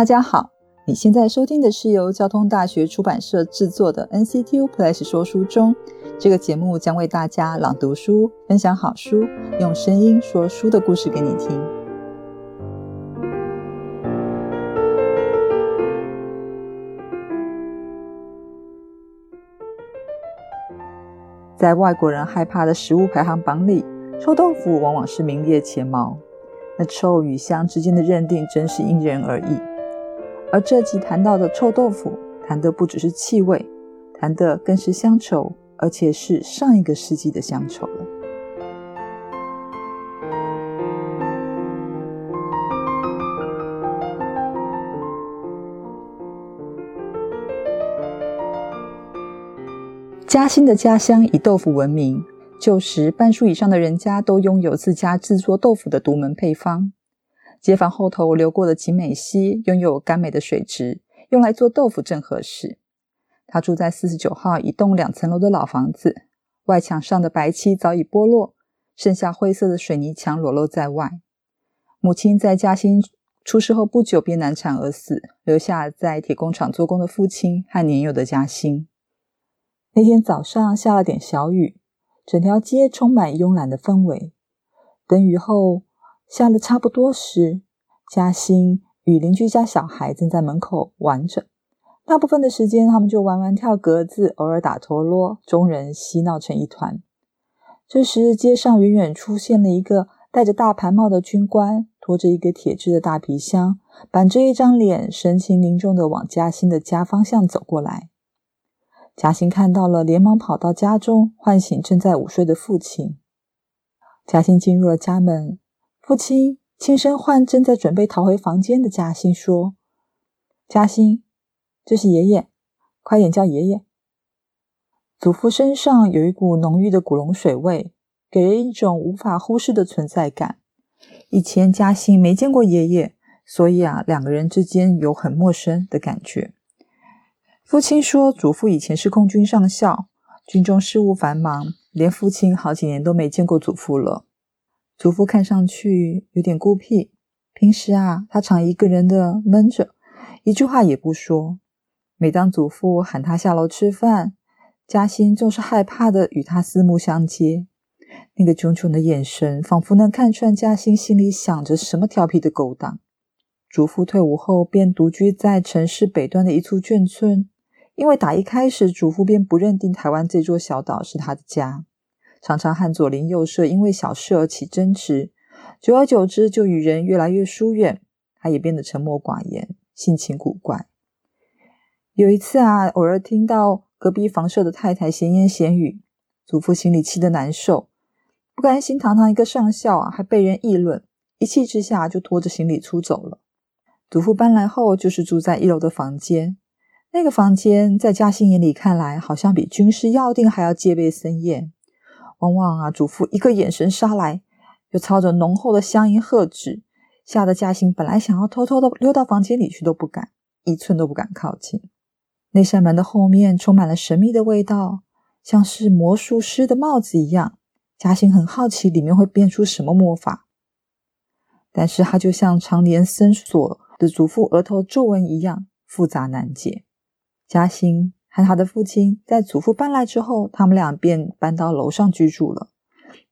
大家好，你现在收听的是由交通大学出版社制作的 NCTU Plus 说书中。这个节目将为大家朗读书，分享好书，用声音说书的故事给你听。在外国人害怕的食物排行榜里，臭豆腐往往是名列前茅。那臭与香之间的认定真是因人而异。而这集谈到的臭豆腐，谈的不只是气味，谈的更是乡愁。而且是上一个世纪的乡愁了。嘉兴的家乡以豆腐闻名，旧时半数以上的人家都拥有自家制作豆腐的独门配方。街坊后头流过的景美溪拥有甘美的水质，用来做豆腐正合适。他住在四十九号一栋两层楼的老房子，外墙上的白漆早已剥落，剩下灰色的水泥墙裸露在外。母亲在嘉兴出事后不久便难产而死，留下在铁工厂做工的父亲和年幼的嘉兴。那天早上下了点小雨，整条街充满慵懒的氛围。等雨后下了差不多时，嘉兴与邻居家小孩正在门口玩着。大部分的时间，他们就玩玩跳格子，偶尔打陀螺，众人嬉闹成一团。这时，街上远远出现了一个戴着大盘帽的军官，拖着一个铁制的大皮箱，板着一张脸，神情凝重地往嘉兴的家方向走过来。嘉兴看到了，连忙跑到家中，唤醒正在午睡的父亲。嘉兴进入了家门，父亲轻声唤正在准备逃回房间的嘉兴说：“嘉兴。”这是爷爷，快点叫爷爷。祖父身上有一股浓郁的古龙水味，给人一种无法忽视的存在感。以前嘉兴没见过爷爷，所以啊，两个人之间有很陌生的感觉。父亲说，祖父以前是空军上校，军中事务繁忙，连父亲好几年都没见过祖父了。祖父看上去有点孤僻，平时啊，他常一个人的闷着，一句话也不说。每当祖父喊他下楼吃饭，嘉欣总是害怕的与他四目相接。那个炯炯的眼神，仿佛能看穿嘉欣心里想着什么调皮的勾当。祖父退伍后，便独居在城市北端的一处眷村。因为打一开始，祖父便不认定台湾这座小岛是他的家，常常和左邻右舍因为小事而起争执。久而久之，就与人越来越疏远。他也变得沉默寡言，性情古怪。有一次啊，偶尔听到隔壁房舍的太太闲言闲语，祖父心里气得难受，不甘心堂堂一个上校啊，还被人议论，一气之下就拖着行李出走了。祖父搬来后，就是住在一楼的房间。那个房间在嘉兴眼里看来，好像比军事要定还要戒备森严。往往啊，祖父一个眼神杀来，又操着浓厚的乡音喝止，吓得嘉兴本来想要偷偷的溜到房间里去都不敢，一寸都不敢靠近。那扇门的后面充满了神秘的味道，像是魔术师的帽子一样。嘉兴很好奇里面会变出什么魔法，但是他就像常年深锁的祖父额头皱纹一样复杂难解。嘉兴和他的父亲在祖父搬来之后，他们俩便搬到楼上居住了。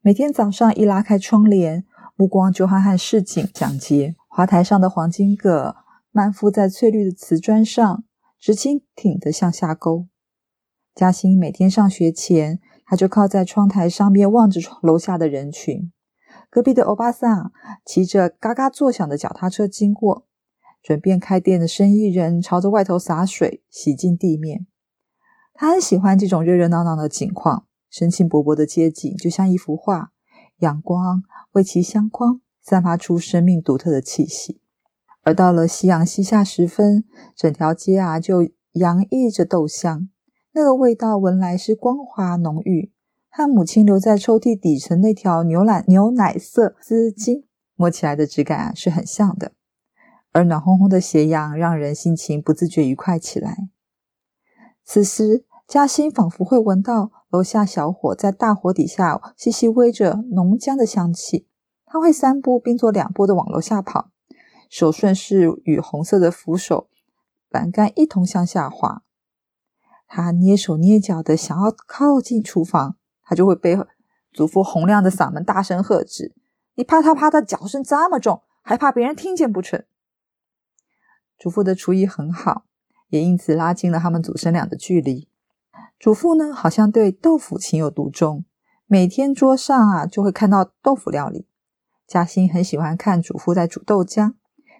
每天早上一拉开窗帘，目光就和和市井讲接。花台上的黄金葛漫覆在翠绿的瓷砖上。直挺挺的向下勾。嘉兴每天上学前，他就靠在窗台上面望着楼下的人群。隔壁的欧巴桑骑着嘎嘎作响的脚踏车经过，准备开店的生意人朝着外头洒水，洗净地面。他很喜欢这种热热闹闹的景况，生气勃勃的街景就像一幅画，阳光为其相框，散发出生命独特的气息。而到了夕阳西下时分，整条街啊就洋溢着豆香，那个味道闻来是光滑浓郁，和母亲留在抽屉底层那条牛奶牛奶色丝巾摸起来的质感啊是很像的。而暖烘烘的斜阳让人心情不自觉愉快起来。此时，嘉兴仿佛会闻到楼下小伙在大火底下细细煨着浓姜的香气，他会三步并作两步的往楼下跑。手顺势与红色的扶手栏杆一同向下滑。他蹑手蹑脚的想要靠近厨房，他就会被祖父洪亮的嗓门大声喝止：“你啪嗒啪的脚声这么重，还怕别人听见不成？”祖父的厨艺很好，也因此拉近了他们祖孙俩的距离。祖父呢，好像对豆腐情有独钟，每天桌上啊就会看到豆腐料理。嘉欣很喜欢看祖父在煮豆浆，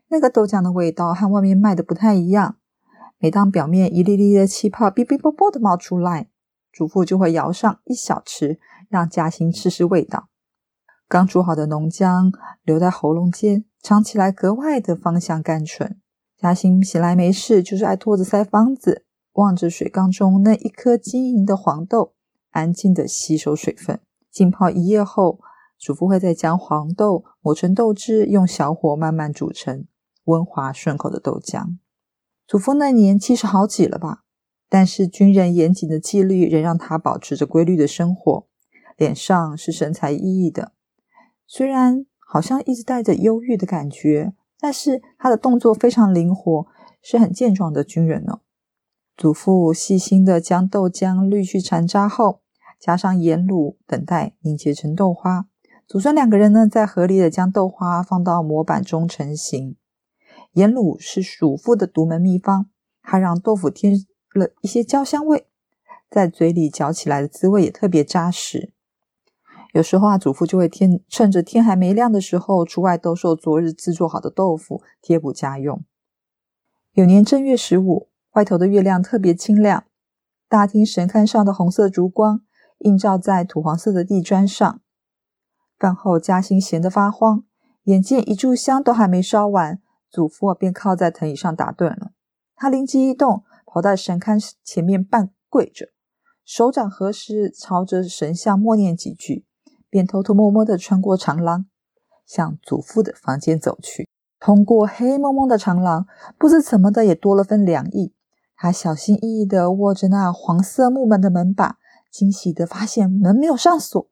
那个豆浆的味道和外面卖的不太一样。每当表面一粒粒的气泡哔哔啵啵的冒出来，祖父就会舀上一小匙，让嘉欣试试味道。刚煮好的浓浆留在喉咙间，尝起来格外的芳香甘醇。嘉欣闲来没事，就是爱托着腮帮子，望着水缸中那一颗晶莹的黄豆，安静的吸收水分。浸泡一夜后，祖父会再将黄豆磨成豆汁，用小火慢慢煮成温滑顺口的豆浆。祖父那年七十好几了吧？但是军人严谨的纪律仍让他保持着规律的生活，脸上是神采奕奕的。虽然好像一直带着忧郁的感觉，但是他的动作非常灵活，是很健壮的军人哦。祖父细心的将豆浆滤去残渣后，加上盐卤，等待凝结成豆花。祖孙两个人呢，在合理的将豆花放到模板中成型。盐卤是祖父的独门秘方，它让豆腐添了一些焦香味，在嘴里嚼起来的滋味也特别扎实。有时候啊，祖父就会天趁着天还没亮的时候，出外兜售昨日制作好的豆腐，贴补家用。有年正月十五，外头的月亮特别清亮，大厅神龛上的红色烛光映照在土黄色的地砖上。饭后，嘉兴闲得发慌，眼见一炷香都还没烧完。祖父便靠在藤椅上打盹了。他灵机一动，跑到神龛前面半跪着，手掌合十，朝着神像默念几句，便偷偷摸摸地穿过长廊，向祖父的房间走去。通过黑蒙蒙的长廊，不知怎么的也多了分凉意。他小心翼翼地握着那黄色木门的门把，惊喜地发现门没有上锁，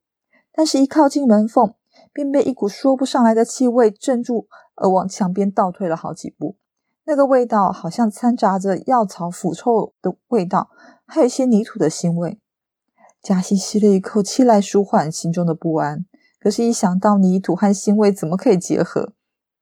但是一靠近门缝，便被一股说不上来的气味镇住。而往墙边倒退了好几步，那个味道好像掺杂着药草腐臭的味道，还有一些泥土的腥味。嘉熙吸了一口气来舒缓心中的不安，可是，一想到泥土和腥味怎么可以结合，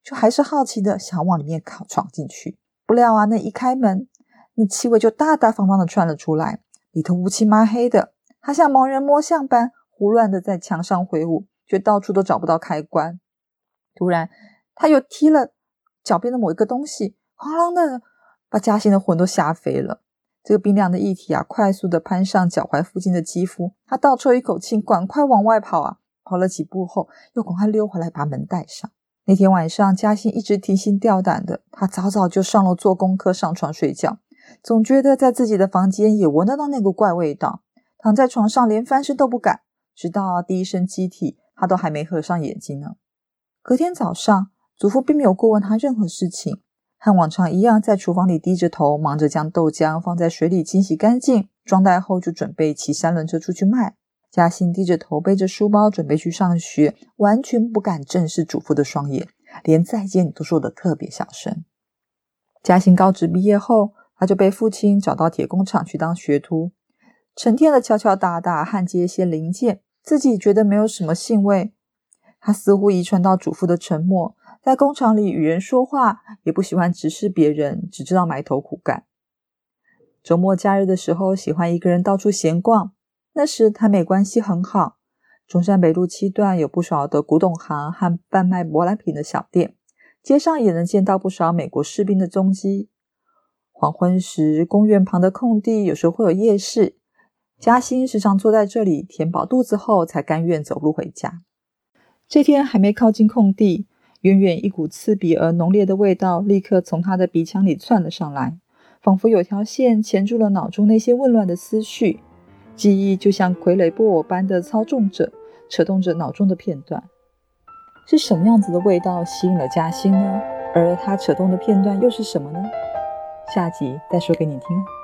就还是好奇的想往里面靠闯进去。不料啊，那一开门，那气味就大大方方的窜了出来，里头乌漆抹黑的，他像盲人摸象般胡乱的在墙上挥舞，却到处都找不到开关。突然。他又踢了脚边的某一个东西，哐啷的把嘉欣的魂都吓飞了。这个冰凉的液体啊，快速的攀上脚踝附近的肌肤。他倒抽一口气，赶快往外跑啊！跑了几步后，又赶快溜回来把门带上。那天晚上，嘉欣一直提心吊胆的，他早早就上楼做功课，上床睡觉，总觉得在自己的房间也闻得到那个怪味道。躺在床上，连翻身都不敢，直到第一声鸡啼，他都还没合上眼睛呢。隔天早上。祖父并没有过问他任何事情，和往常一样，在厨房里低着头，忙着将豆浆放在水里清洗干净，装袋后就准备骑三轮车出去卖。嘉欣低着头，背着书包，准备去上学，完全不敢正视祖父的双眼，连再见都说得特别小声。嘉欣高职毕业后，他就被父亲找到铁工厂去当学徒，成天的敲敲打打，焊接一些零件，自己觉得没有什么兴味。他似乎遗传到祖父的沉默。在工厂里与人说话，也不喜欢直视别人，只知道埋头苦干。周末假日的时候，喜欢一个人到处闲逛。那时台美关系很好，中山北路七段有不少的古董行和贩卖舶来品的小店，街上也能见到不少美国士兵的踪迹。黄昏时，公园旁的空地有时候会有夜市，嘉欣时常坐在这里填饱肚子后，才甘愿走路回家。这天还没靠近空地。远远一股刺鼻而浓烈的味道立刻从他的鼻腔里窜了上来，仿佛有条线钳住了脑中那些混乱的思绪。记忆就像傀儡布偶般的操纵着，扯动着脑中的片段。是什么样子的味道吸引了嘉欣呢？而他扯动的片段又是什么呢？下集再说给你听。